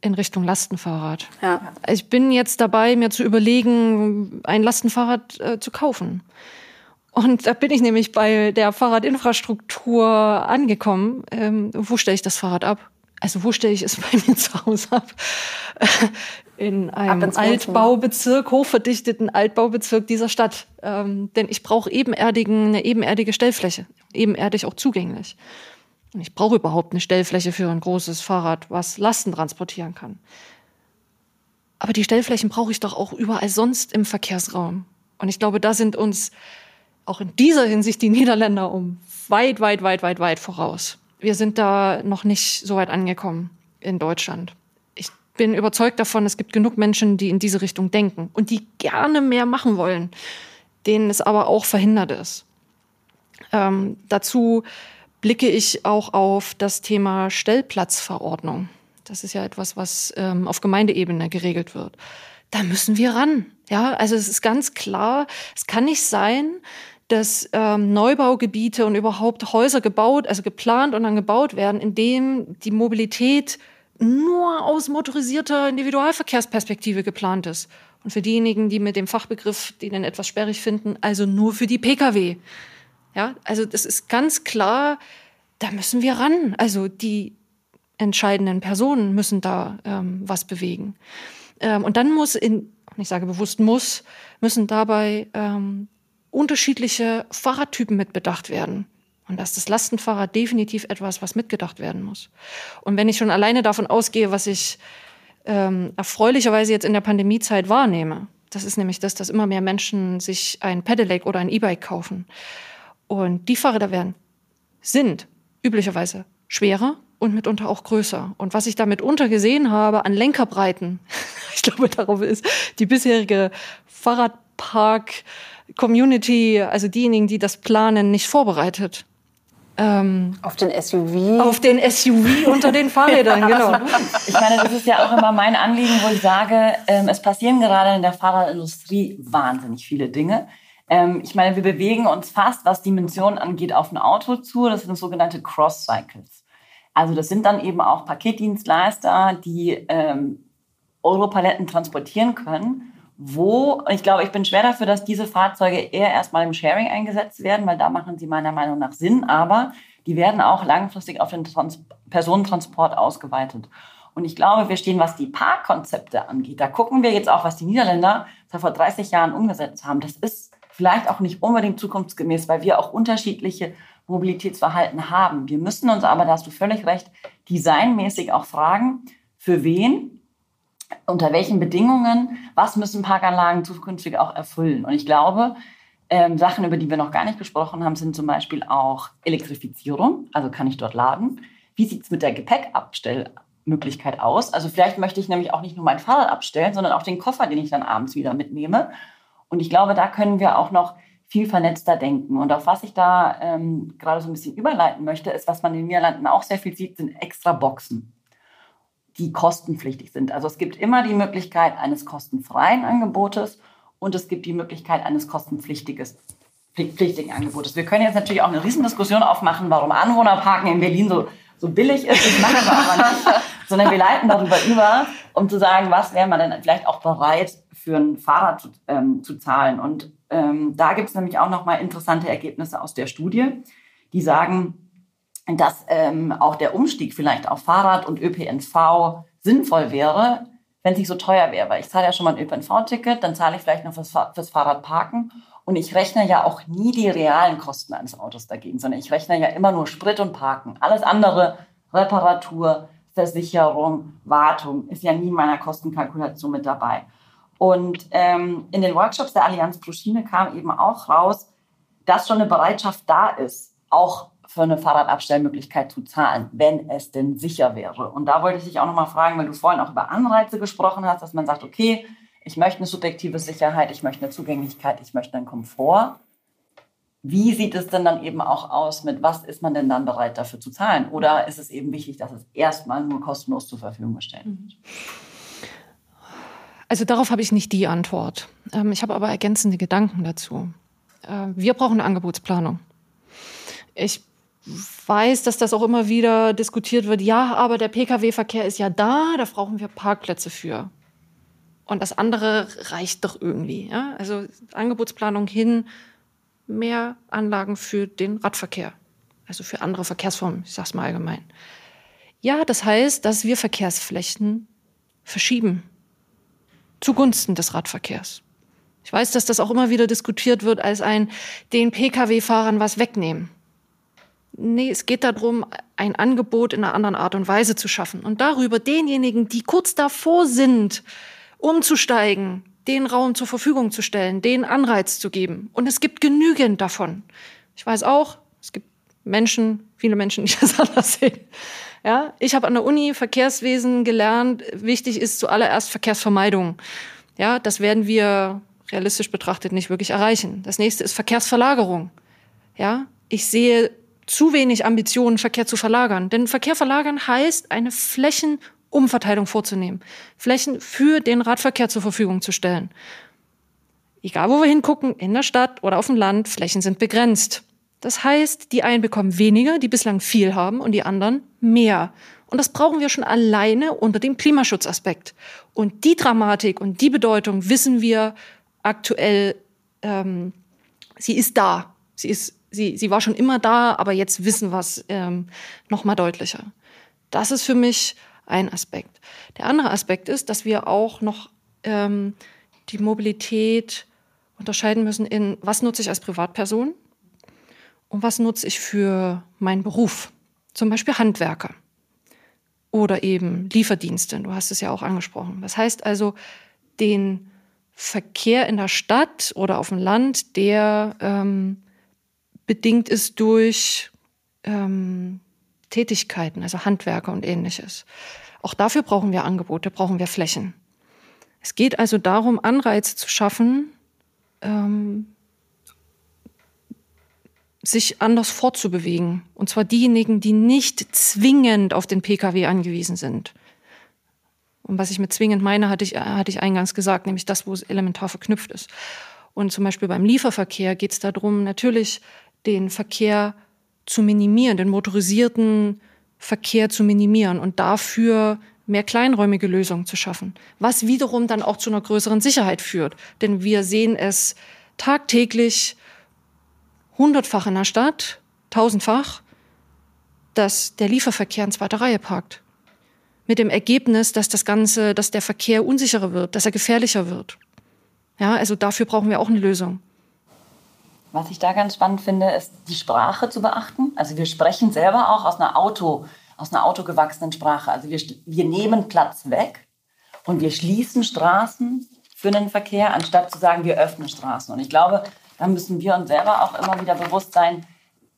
in Richtung Lastenfahrrad. Ja. Ich bin jetzt dabei, mir zu überlegen, ein Lastenfahrrad äh, zu kaufen. Und da bin ich nämlich bei der Fahrradinfrastruktur angekommen. Ähm, wo stelle ich das Fahrrad ab? Also wo stelle ich es bei mir zu Hause ab? In einem Altbaubezirk, hochverdichteten Altbaubezirk dieser Stadt. Ähm, denn ich brauche ebenerdigen, eine ebenerdige Stellfläche, ebenerdig auch zugänglich. Und ich brauche überhaupt eine Stellfläche für ein großes Fahrrad, was Lasten transportieren kann. Aber die Stellflächen brauche ich doch auch überall sonst im Verkehrsraum. Und ich glaube, da sind uns auch in dieser Hinsicht die Niederländer um weit, weit, weit, weit, weit voraus. Wir sind da noch nicht so weit angekommen in Deutschland bin überzeugt davon, es gibt genug Menschen, die in diese Richtung denken und die gerne mehr machen wollen, denen es aber auch verhindert ist. Ähm, dazu blicke ich auch auf das Thema Stellplatzverordnung. Das ist ja etwas, was ähm, auf Gemeindeebene geregelt wird. Da müssen wir ran. Ja, also es ist ganz klar, es kann nicht sein, dass ähm, Neubaugebiete und überhaupt Häuser gebaut, also geplant und dann gebaut werden, in dem die Mobilität nur aus motorisierter Individualverkehrsperspektive geplant ist. Und für diejenigen, die mit dem Fachbegriff den etwas sperrig finden, also nur für die Pkw. Ja, also das ist ganz klar, da müssen wir ran. Also die entscheidenden Personen müssen da ähm, was bewegen. Ähm, und dann muss in, ich sage bewusst muss, müssen dabei ähm, unterschiedliche Fahrradtypen mit bedacht werden. Und da ist das Lastenfahrrad definitiv etwas, was mitgedacht werden muss. Und wenn ich schon alleine davon ausgehe, was ich ähm, erfreulicherweise jetzt in der Pandemiezeit wahrnehme, das ist nämlich das, dass immer mehr Menschen sich ein Pedelec oder ein E-Bike kaufen. Und die Fahrräder werden, sind üblicherweise schwerer und mitunter auch größer. Und was ich damit untergesehen habe an Lenkerbreiten, ich glaube, darauf ist die bisherige Fahrradpark-Community, also diejenigen, die das planen, nicht vorbereitet. Ähm, auf den SUV? Auf den SUV unter den Fahrrädern, genau. Ich meine, das ist ja auch immer mein Anliegen, wo ich sage, ähm, es passieren gerade in der Fahrradindustrie wahnsinnig viele Dinge. Ähm, ich meine, wir bewegen uns fast, was Dimensionen angeht, auf ein Auto zu. Das sind sogenannte Cross-Cycles. Also das sind dann eben auch Paketdienstleister, die ähm, Europaletten transportieren können wo, ich glaube, ich bin schwer dafür, dass diese Fahrzeuge eher erstmal im Sharing eingesetzt werden, weil da machen sie meiner Meinung nach Sinn, aber die werden auch langfristig auf den Trans Personentransport ausgeweitet. Und ich glaube, wir stehen, was die Parkkonzepte angeht. Da gucken wir jetzt auch, was die Niederländer vor 30 Jahren umgesetzt haben. Das ist vielleicht auch nicht unbedingt zukunftsgemäß, weil wir auch unterschiedliche Mobilitätsverhalten haben. Wir müssen uns aber, da hast du völlig recht, designmäßig auch fragen, für wen unter welchen Bedingungen, was müssen Parkanlagen zukünftig auch erfüllen. Und ich glaube, Ähm, Sachen, über die wir noch gar nicht gesprochen haben, sind zum Beispiel auch Elektrifizierung. Also kann ich dort laden? Wie sieht es mit der Gepäckabstellmöglichkeit aus? Also vielleicht möchte ich nämlich auch nicht nur mein Fahrrad abstellen, sondern auch den Koffer, den ich dann abends wieder mitnehme. Und ich glaube, da können wir auch noch viel vernetzter denken. Und auf was ich da ähm, gerade so ein bisschen überleiten möchte, ist, was man in den Niederlanden auch sehr viel sieht, sind extra Boxen, die kostenpflichtig sind. Also es gibt immer die Möglichkeit eines kostenfreien Angebotes und es gibt die Möglichkeit eines kostenpflichtigen Angebotes. Wir können jetzt natürlich auch eine Riesendiskussion aufmachen, warum Anwohnerparken in Berlin so, so billig ist. Das machen wir aber nicht, sondern wir leiten darüber über, um zu sagen, was wäre man denn vielleicht auch bereit, für ein Fahrrad ähm, zu zahlen. Und ähm, da gibt es nämlich auch nochmal interessante Ergebnisse aus der Studie, die sagen, dass ähm, auch der Umstieg vielleicht auf Fahrrad und ÖPNV sinnvoll wäre, wenn es nicht so teuer wäre. Weil ich zahle ja schon mal ein ÖPNV-Ticket, dann zahle ich vielleicht noch fürs, fürs Fahrradparken. Und ich rechne ja auch nie die realen Kosten eines Autos dagegen, sondern ich rechne ja immer nur Sprit und Parken. Alles andere, Reparatur, Versicherung, Wartung, ist ja nie in meiner Kostenkalkulation mit dabei. Und ähm, in den Workshops der Allianz Pro Schiene kam eben auch raus, dass schon eine Bereitschaft da ist, auch für eine Fahrradabstellmöglichkeit zu zahlen, wenn es denn sicher wäre. Und da wollte ich dich auch nochmal fragen, weil du vorhin auch über Anreize gesprochen hast, dass man sagt, okay, ich möchte eine subjektive Sicherheit, ich möchte eine Zugänglichkeit, ich möchte einen Komfort. Wie sieht es denn dann eben auch aus mit, was ist man denn dann bereit dafür zu zahlen? Oder ist es eben wichtig, dass es erstmal nur kostenlos zur Verfügung gestellt wird? Mhm. Also darauf habe ich nicht die Antwort. Ähm, ich habe aber ergänzende Gedanken dazu. Äh, wir brauchen eine Angebotsplanung. Ich weiß, dass das auch immer wieder diskutiert wird. Ja, aber der Pkw-Verkehr ist ja da, da brauchen wir Parkplätze für. Und das andere reicht doch irgendwie. Ja? Also Angebotsplanung hin, mehr Anlagen für den Radverkehr, also für andere Verkehrsformen, ich sage es mal allgemein. Ja, das heißt, dass wir Verkehrsflächen verschieben zugunsten des Radverkehrs. Ich weiß, dass das auch immer wieder diskutiert wird als ein den Pkw-Fahrern was wegnehmen. Nee, es geht darum, ein Angebot in einer anderen Art und Weise zu schaffen und darüber denjenigen, die kurz davor sind, umzusteigen, den Raum zur Verfügung zu stellen, den Anreiz zu geben. Und es gibt genügend davon. Ich weiß auch, es gibt Menschen, viele Menschen, die das anders sehen. Ja, ich habe an der Uni Verkehrswesen gelernt. Wichtig ist zuallererst Verkehrsvermeidung. Ja, das werden wir realistisch betrachtet nicht wirklich erreichen. Das nächste ist Verkehrsverlagerung. Ja, ich sehe zu wenig Ambitionen, Verkehr zu verlagern. Denn Verkehr verlagern heißt, eine Flächenumverteilung vorzunehmen. Flächen für den Radverkehr zur Verfügung zu stellen. Egal, wo wir hingucken, in der Stadt oder auf dem Land, Flächen sind begrenzt. Das heißt, die einen bekommen weniger, die bislang viel haben, und die anderen mehr. Und das brauchen wir schon alleine unter dem Klimaschutzaspekt. Und die Dramatik und die Bedeutung wissen wir aktuell, ähm, sie ist da. Sie, ist, sie, sie war schon immer da, aber jetzt wissen wir es ähm, noch mal deutlicher. Das ist für mich ein Aspekt. Der andere Aspekt ist, dass wir auch noch ähm, die Mobilität unterscheiden müssen in, was nutze ich als Privatperson und was nutze ich für meinen Beruf? Zum Beispiel Handwerker oder eben Lieferdienste. Du hast es ja auch angesprochen. Das heißt also, den Verkehr in der Stadt oder auf dem Land, der ähm, bedingt ist durch ähm, Tätigkeiten, also Handwerker und ähnliches. Auch dafür brauchen wir Angebote, brauchen wir Flächen. Es geht also darum, Anreize zu schaffen, ähm, sich anders fortzubewegen. Und zwar diejenigen, die nicht zwingend auf den Pkw angewiesen sind. Und was ich mit zwingend meine, hatte ich, hatte ich eingangs gesagt, nämlich das, wo es elementar verknüpft ist. Und zum Beispiel beim Lieferverkehr geht es darum, natürlich den Verkehr zu minimieren, den motorisierten Verkehr zu minimieren und dafür mehr kleinräumige Lösungen zu schaffen, was wiederum dann auch zu einer größeren Sicherheit führt. Denn wir sehen es tagtäglich hundertfach in der Stadt, tausendfach, dass der Lieferverkehr in zweiter Reihe parkt. Mit dem Ergebnis, dass das Ganze, dass der Verkehr unsicherer wird, dass er gefährlicher wird. Ja, also dafür brauchen wir auch eine Lösung. Was ich da ganz spannend finde, ist die Sprache zu beachten. Also wir sprechen selber auch aus einer Auto, aus einer autogewachsenen Sprache. Also wir, wir nehmen Platz weg und wir schließen Straßen für den Verkehr, anstatt zu sagen, wir öffnen Straßen. Und ich glaube, dann müssen wir uns selber auch immer wieder bewusst sein,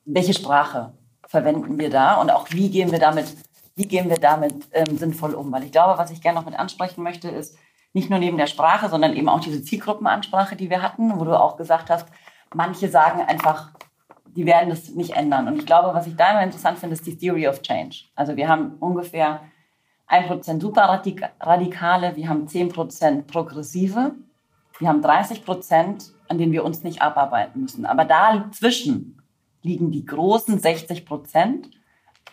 welche Sprache verwenden wir da und auch wie gehen wir damit, wie gehen wir damit ähm, sinnvoll um. Weil ich glaube, was ich gerne noch mit ansprechen möchte, ist nicht nur neben der Sprache, sondern eben auch diese Zielgruppenansprache, die wir hatten, wo du auch gesagt hast, manche sagen einfach, die werden das nicht ändern. Und ich glaube, was ich da immer interessant finde, ist die Theory of Change. Also wir haben ungefähr 1% Superradikale, wir haben 10% Progressive, wir haben 30%, an denen wir uns nicht abarbeiten müssen. Aber dazwischen liegen die großen 60%,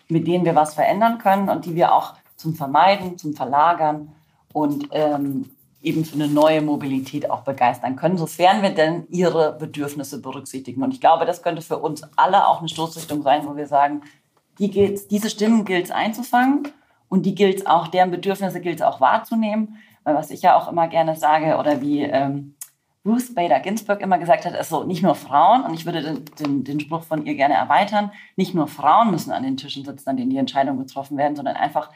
mit denen wir was verändern können und die wir auch zum Vermeiden, zum Verlagern und ähm, eben für eine neue Mobilität auch begeistern können, sofern wir denn ihre Bedürfnisse berücksichtigen. Und ich glaube, das könnte für uns alle auch eine Stoßrichtung sein, wo wir sagen, die diese Stimmen gilt es einzufangen und die gilt es auch, deren Bedürfnisse gilt es auch wahrzunehmen. Weil was ich ja auch immer gerne sage oder wie ähm, Ruth Bader Ginsburg immer gesagt hat, ist so, nicht nur Frauen, und ich würde den, den, den Spruch von ihr gerne erweitern, nicht nur Frauen müssen an den Tischen sitzen, an denen die Entscheidungen getroffen werden, sondern einfach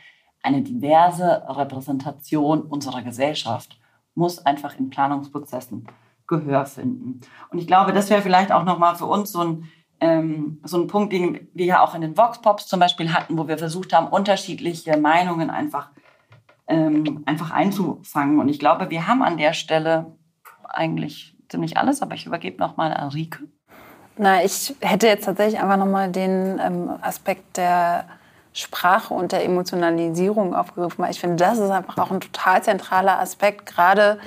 eine diverse Repräsentation unserer Gesellschaft muss einfach in Planungsprozessen Gehör finden. Und ich glaube, das wäre vielleicht auch nochmal für uns so ein, ähm, so ein Punkt, den wir ja auch in den Vox Pops zum Beispiel hatten, wo wir versucht haben, unterschiedliche Meinungen einfach, ähm, einfach einzufangen. Und ich glaube, wir haben an der Stelle eigentlich ziemlich alles, aber ich übergebe nochmal an Rike. Na, ich hätte jetzt tatsächlich einfach nochmal den ähm, Aspekt der Sprache und der Emotionalisierung aufgegriffen, weil ich finde, das ist einfach auch ein total zentraler Aspekt, gerade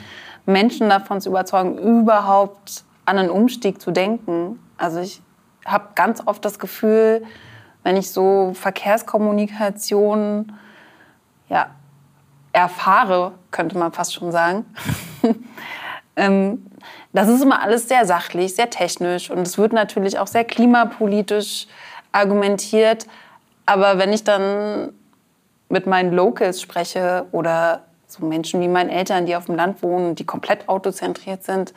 Menschen davon zu überzeugen, überhaupt an einen Umstieg zu denken. Also ich habe ganz oft das Gefühl, wenn ich so Verkehrskommunikation ja, erfahre, könnte man fast schon sagen, ähm, das ist immer alles sehr sachlich, sehr technisch und es wird natürlich auch sehr klimapolitisch argumentiert. Aber wenn ich dann mit meinen Locals spreche oder so Menschen wie meine Eltern, die auf dem Land wohnen, die komplett autozentriert sind,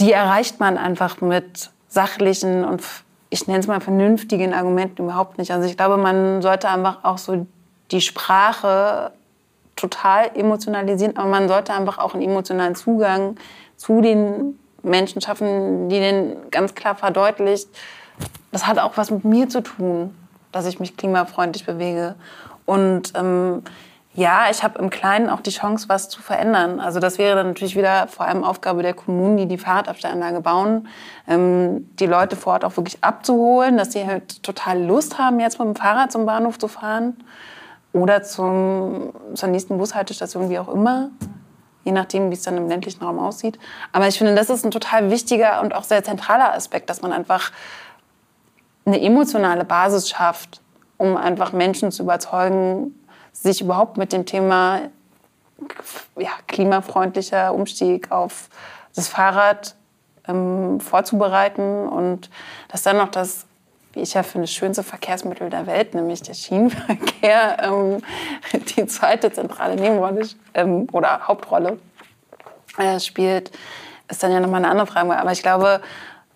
die erreicht man einfach mit sachlichen und ich nenne es mal vernünftigen Argumenten überhaupt nicht. Also ich glaube, man sollte einfach auch so die Sprache total emotionalisieren, aber man sollte einfach auch einen emotionalen Zugang zu den Menschen schaffen, die den ganz klar verdeutlicht, das hat auch was mit mir zu tun, dass ich mich klimafreundlich bewege. Und ähm, ja, ich habe im Kleinen auch die Chance, was zu verändern. Also das wäre dann natürlich wieder vor allem Aufgabe der Kommunen, die die Fahrradabstellanlage bauen, ähm, die Leute vor Ort auch wirklich abzuholen, dass sie halt total Lust haben, jetzt mit dem Fahrrad zum Bahnhof zu fahren oder zum, zur nächsten Bushaltestation, wie auch immer je nachdem, wie es dann im ländlichen Raum aussieht. Aber ich finde, das ist ein total wichtiger und auch sehr zentraler Aspekt, dass man einfach eine emotionale Basis schafft, um einfach Menschen zu überzeugen, sich überhaupt mit dem Thema ja, klimafreundlicher Umstieg auf das Fahrrad ähm, vorzubereiten und dass dann noch das, wie ich ja finde, schönste Verkehrsmittel der Welt, nämlich der Schienenverkehr, ähm, die zweite zentrale Nebenrolle ähm, oder Hauptrolle äh, spielt, ist dann ja nochmal eine andere Frage. Aber ich glaube,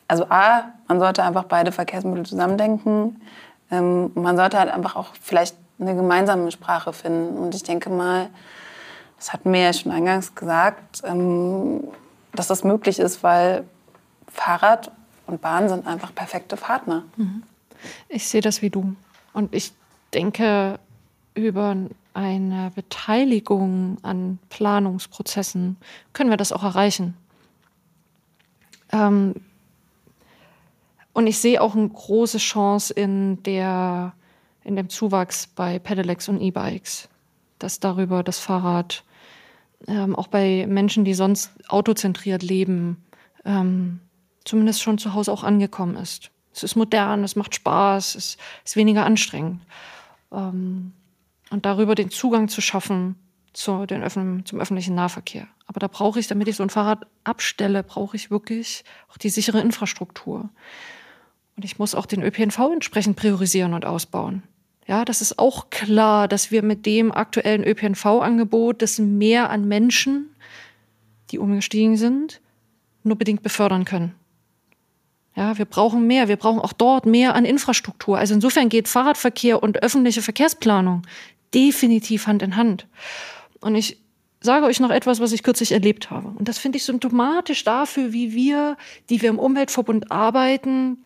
also A, man sollte einfach beide Verkehrsmittel zusammendenken. Ähm, man sollte halt einfach auch vielleicht eine gemeinsame Sprache finden. Und ich denke mal, das hatten wir ja schon eingangs gesagt, ähm, dass das möglich ist, weil Fahrrad und Bahn sind einfach perfekte Partner. Mhm. Ich sehe das wie du. Und ich denke, über eine Beteiligung an Planungsprozessen können wir das auch erreichen. Ähm, und ich sehe auch eine große Chance in, der, in dem Zuwachs bei Pedelecs und E-Bikes, dass darüber das Fahrrad ähm, auch bei Menschen, die sonst autozentriert leben, ähm, zumindest schon zu Hause auch angekommen ist. Es ist modern, es macht Spaß, es ist weniger anstrengend. Ähm, und darüber den Zugang zu schaffen zu den Öffn zum öffentlichen Nahverkehr. Aber da brauche ich, damit ich so ein Fahrrad abstelle, brauche ich wirklich auch die sichere Infrastruktur. Und ich muss auch den ÖPNV entsprechend priorisieren und ausbauen. Ja, das ist auch klar, dass wir mit dem aktuellen ÖPNV-Angebot das mehr an Menschen, die umgestiegen sind, nur bedingt befördern können. Ja, wir brauchen mehr. Wir brauchen auch dort mehr an Infrastruktur. Also insofern geht Fahrradverkehr und öffentliche Verkehrsplanung definitiv Hand in Hand. Und ich sage euch noch etwas, was ich kürzlich erlebt habe. Und das finde ich symptomatisch dafür, wie wir, die wir im Umweltverbund arbeiten,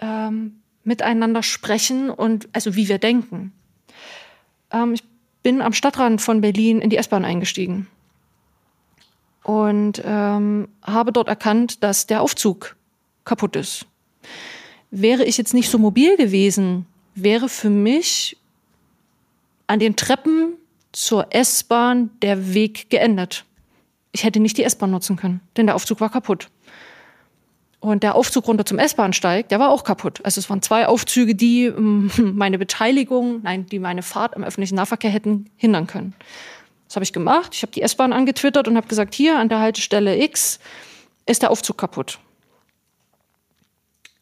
ähm, miteinander sprechen und also wie wir denken. Ähm, ich bin am Stadtrand von Berlin in die S-Bahn eingestiegen und ähm, habe dort erkannt, dass der Aufzug kaputt ist. Wäre ich jetzt nicht so mobil gewesen, wäre für mich an den Treppen zur S-Bahn der Weg geendet. Ich hätte nicht die S-Bahn nutzen können, denn der Aufzug war kaputt. Und der Aufzug runter zum S-Bahnsteig, der war auch kaputt. Also es waren zwei Aufzüge, die ähm, meine Beteiligung, nein, die meine Fahrt im öffentlichen Nahverkehr hätten hindern können. Das habe ich gemacht. Ich habe die S-Bahn angetwittert und habe gesagt, hier an der Haltestelle X ist der Aufzug kaputt.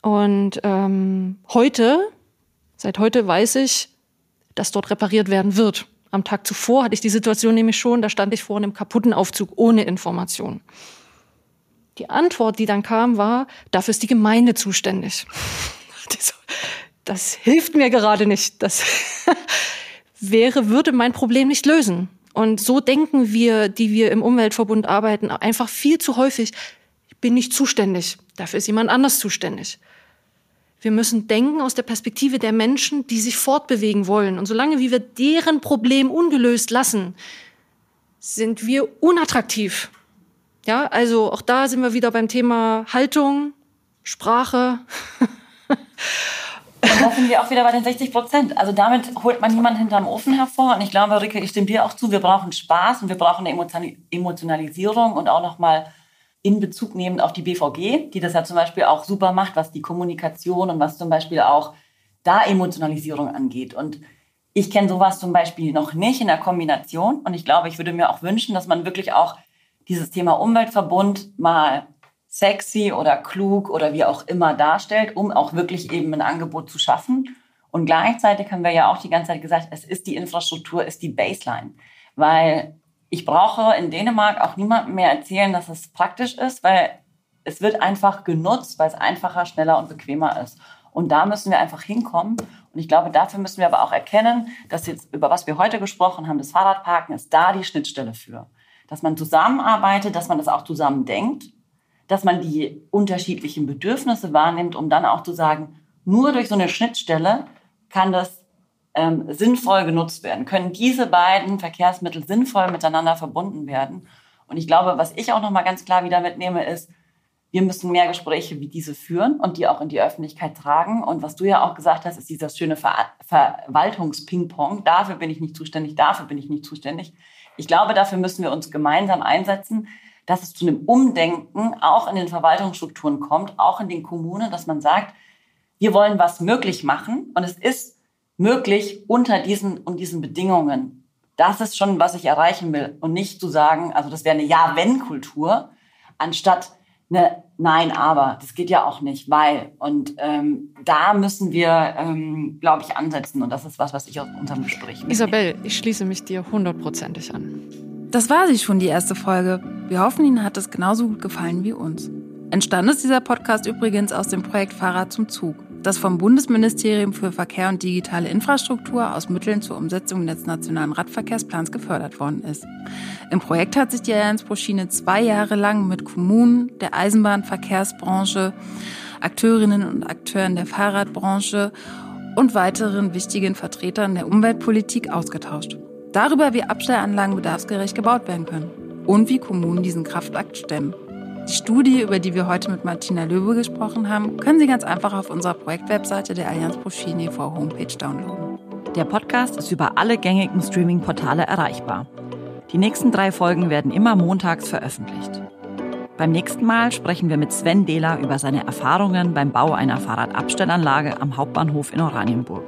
Und ähm, heute, seit heute weiß ich, dass dort repariert werden wird. Am Tag zuvor hatte ich die Situation nämlich schon, da stand ich vor einem kaputten Aufzug ohne Information. Die Antwort, die dann kam, war, dafür ist die Gemeinde zuständig. Das hilft mir gerade nicht. Das wäre, würde mein Problem nicht lösen. Und so denken wir, die wir im Umweltverbund arbeiten, einfach viel zu häufig, ich bin nicht zuständig. Dafür ist jemand anders zuständig. Wir müssen denken aus der Perspektive der Menschen, die sich fortbewegen wollen. Und solange wie wir deren Problem ungelöst lassen, sind wir unattraktiv. Ja, also auch da sind wir wieder beim Thema Haltung, Sprache. Und da sind wir auch wieder bei den 60 Prozent. Also damit holt man niemanden hinterm Ofen hervor. Und ich glaube, Ricke, ich stimme dir auch zu, wir brauchen Spaß und wir brauchen eine Emotionalisierung und auch nochmal in Bezug nehmend auf die BVG, die das ja zum Beispiel auch super macht, was die Kommunikation und was zum Beispiel auch da Emotionalisierung angeht. Und ich kenne sowas zum Beispiel noch nicht in der Kombination. Und ich glaube, ich würde mir auch wünschen, dass man wirklich auch dieses Thema Umweltverbund mal sexy oder klug oder wie auch immer darstellt, um auch wirklich eben ein Angebot zu schaffen. Und gleichzeitig haben wir ja auch die ganze Zeit gesagt, es ist die Infrastruktur, ist die Baseline. Weil ich brauche in Dänemark auch niemandem mehr erzählen, dass es praktisch ist, weil es wird einfach genutzt, weil es einfacher, schneller und bequemer ist. Und da müssen wir einfach hinkommen. Und ich glaube, dafür müssen wir aber auch erkennen, dass jetzt, über was wir heute gesprochen haben, das Fahrradparken ist da die Schnittstelle für. Dass man zusammenarbeitet, dass man das auch zusammen denkt, dass man die unterschiedlichen Bedürfnisse wahrnimmt, um dann auch zu sagen, nur durch so eine Schnittstelle kann das ähm, sinnvoll genutzt werden, können diese beiden Verkehrsmittel sinnvoll miteinander verbunden werden. Und ich glaube, was ich auch noch mal ganz klar wieder mitnehme, ist, wir müssen mehr Gespräche wie diese führen und die auch in die Öffentlichkeit tragen. Und was du ja auch gesagt hast, ist dieser schöne Ver Verwaltungsping-Pong. Dafür bin ich nicht zuständig, dafür bin ich nicht zuständig. Ich glaube, dafür müssen wir uns gemeinsam einsetzen, dass es zu einem Umdenken auch in den Verwaltungsstrukturen kommt, auch in den Kommunen, dass man sagt, wir wollen was möglich machen. Und es ist möglich unter diesen und diesen Bedingungen. Das ist schon, was ich erreichen will. Und nicht zu sagen, also das wäre eine Ja-Wenn-Kultur, anstatt eine Nein, aber. Das geht ja auch nicht, weil. Und ähm, da müssen wir, ähm, glaube ich, ansetzen. Und das ist was, was ich aus unserem Gespräch mitnehme. Isabel, ich schließe mich dir hundertprozentig an. Das war sie schon, die erste Folge. Wir hoffen, Ihnen hat es genauso gut gefallen wie uns. Entstanden ist dieser Podcast übrigens aus dem Projekt Fahrrad zum Zug das vom Bundesministerium für Verkehr und digitale Infrastruktur aus Mitteln zur Umsetzung des nationalen Radverkehrsplans gefördert worden ist. Im Projekt hat sich die Allianz pro Schiene zwei Jahre lang mit Kommunen, der Eisenbahnverkehrsbranche, Akteurinnen und Akteuren der Fahrradbranche und weiteren wichtigen Vertretern der Umweltpolitik ausgetauscht. Darüber, wie Abstellanlagen bedarfsgerecht gebaut werden können und wie Kommunen diesen Kraftakt stemmen. Die Studie, über die wir heute mit Martina Löwe gesprochen haben, können Sie ganz einfach auf unserer Projektwebseite der Allianz pro vor Homepage downloaden. Der Podcast ist über alle gängigen Streaming-Portale erreichbar. Die nächsten drei Folgen werden immer montags veröffentlicht. Beim nächsten Mal sprechen wir mit Sven Dehler über seine Erfahrungen beim Bau einer Fahrradabstellanlage am Hauptbahnhof in Oranienburg.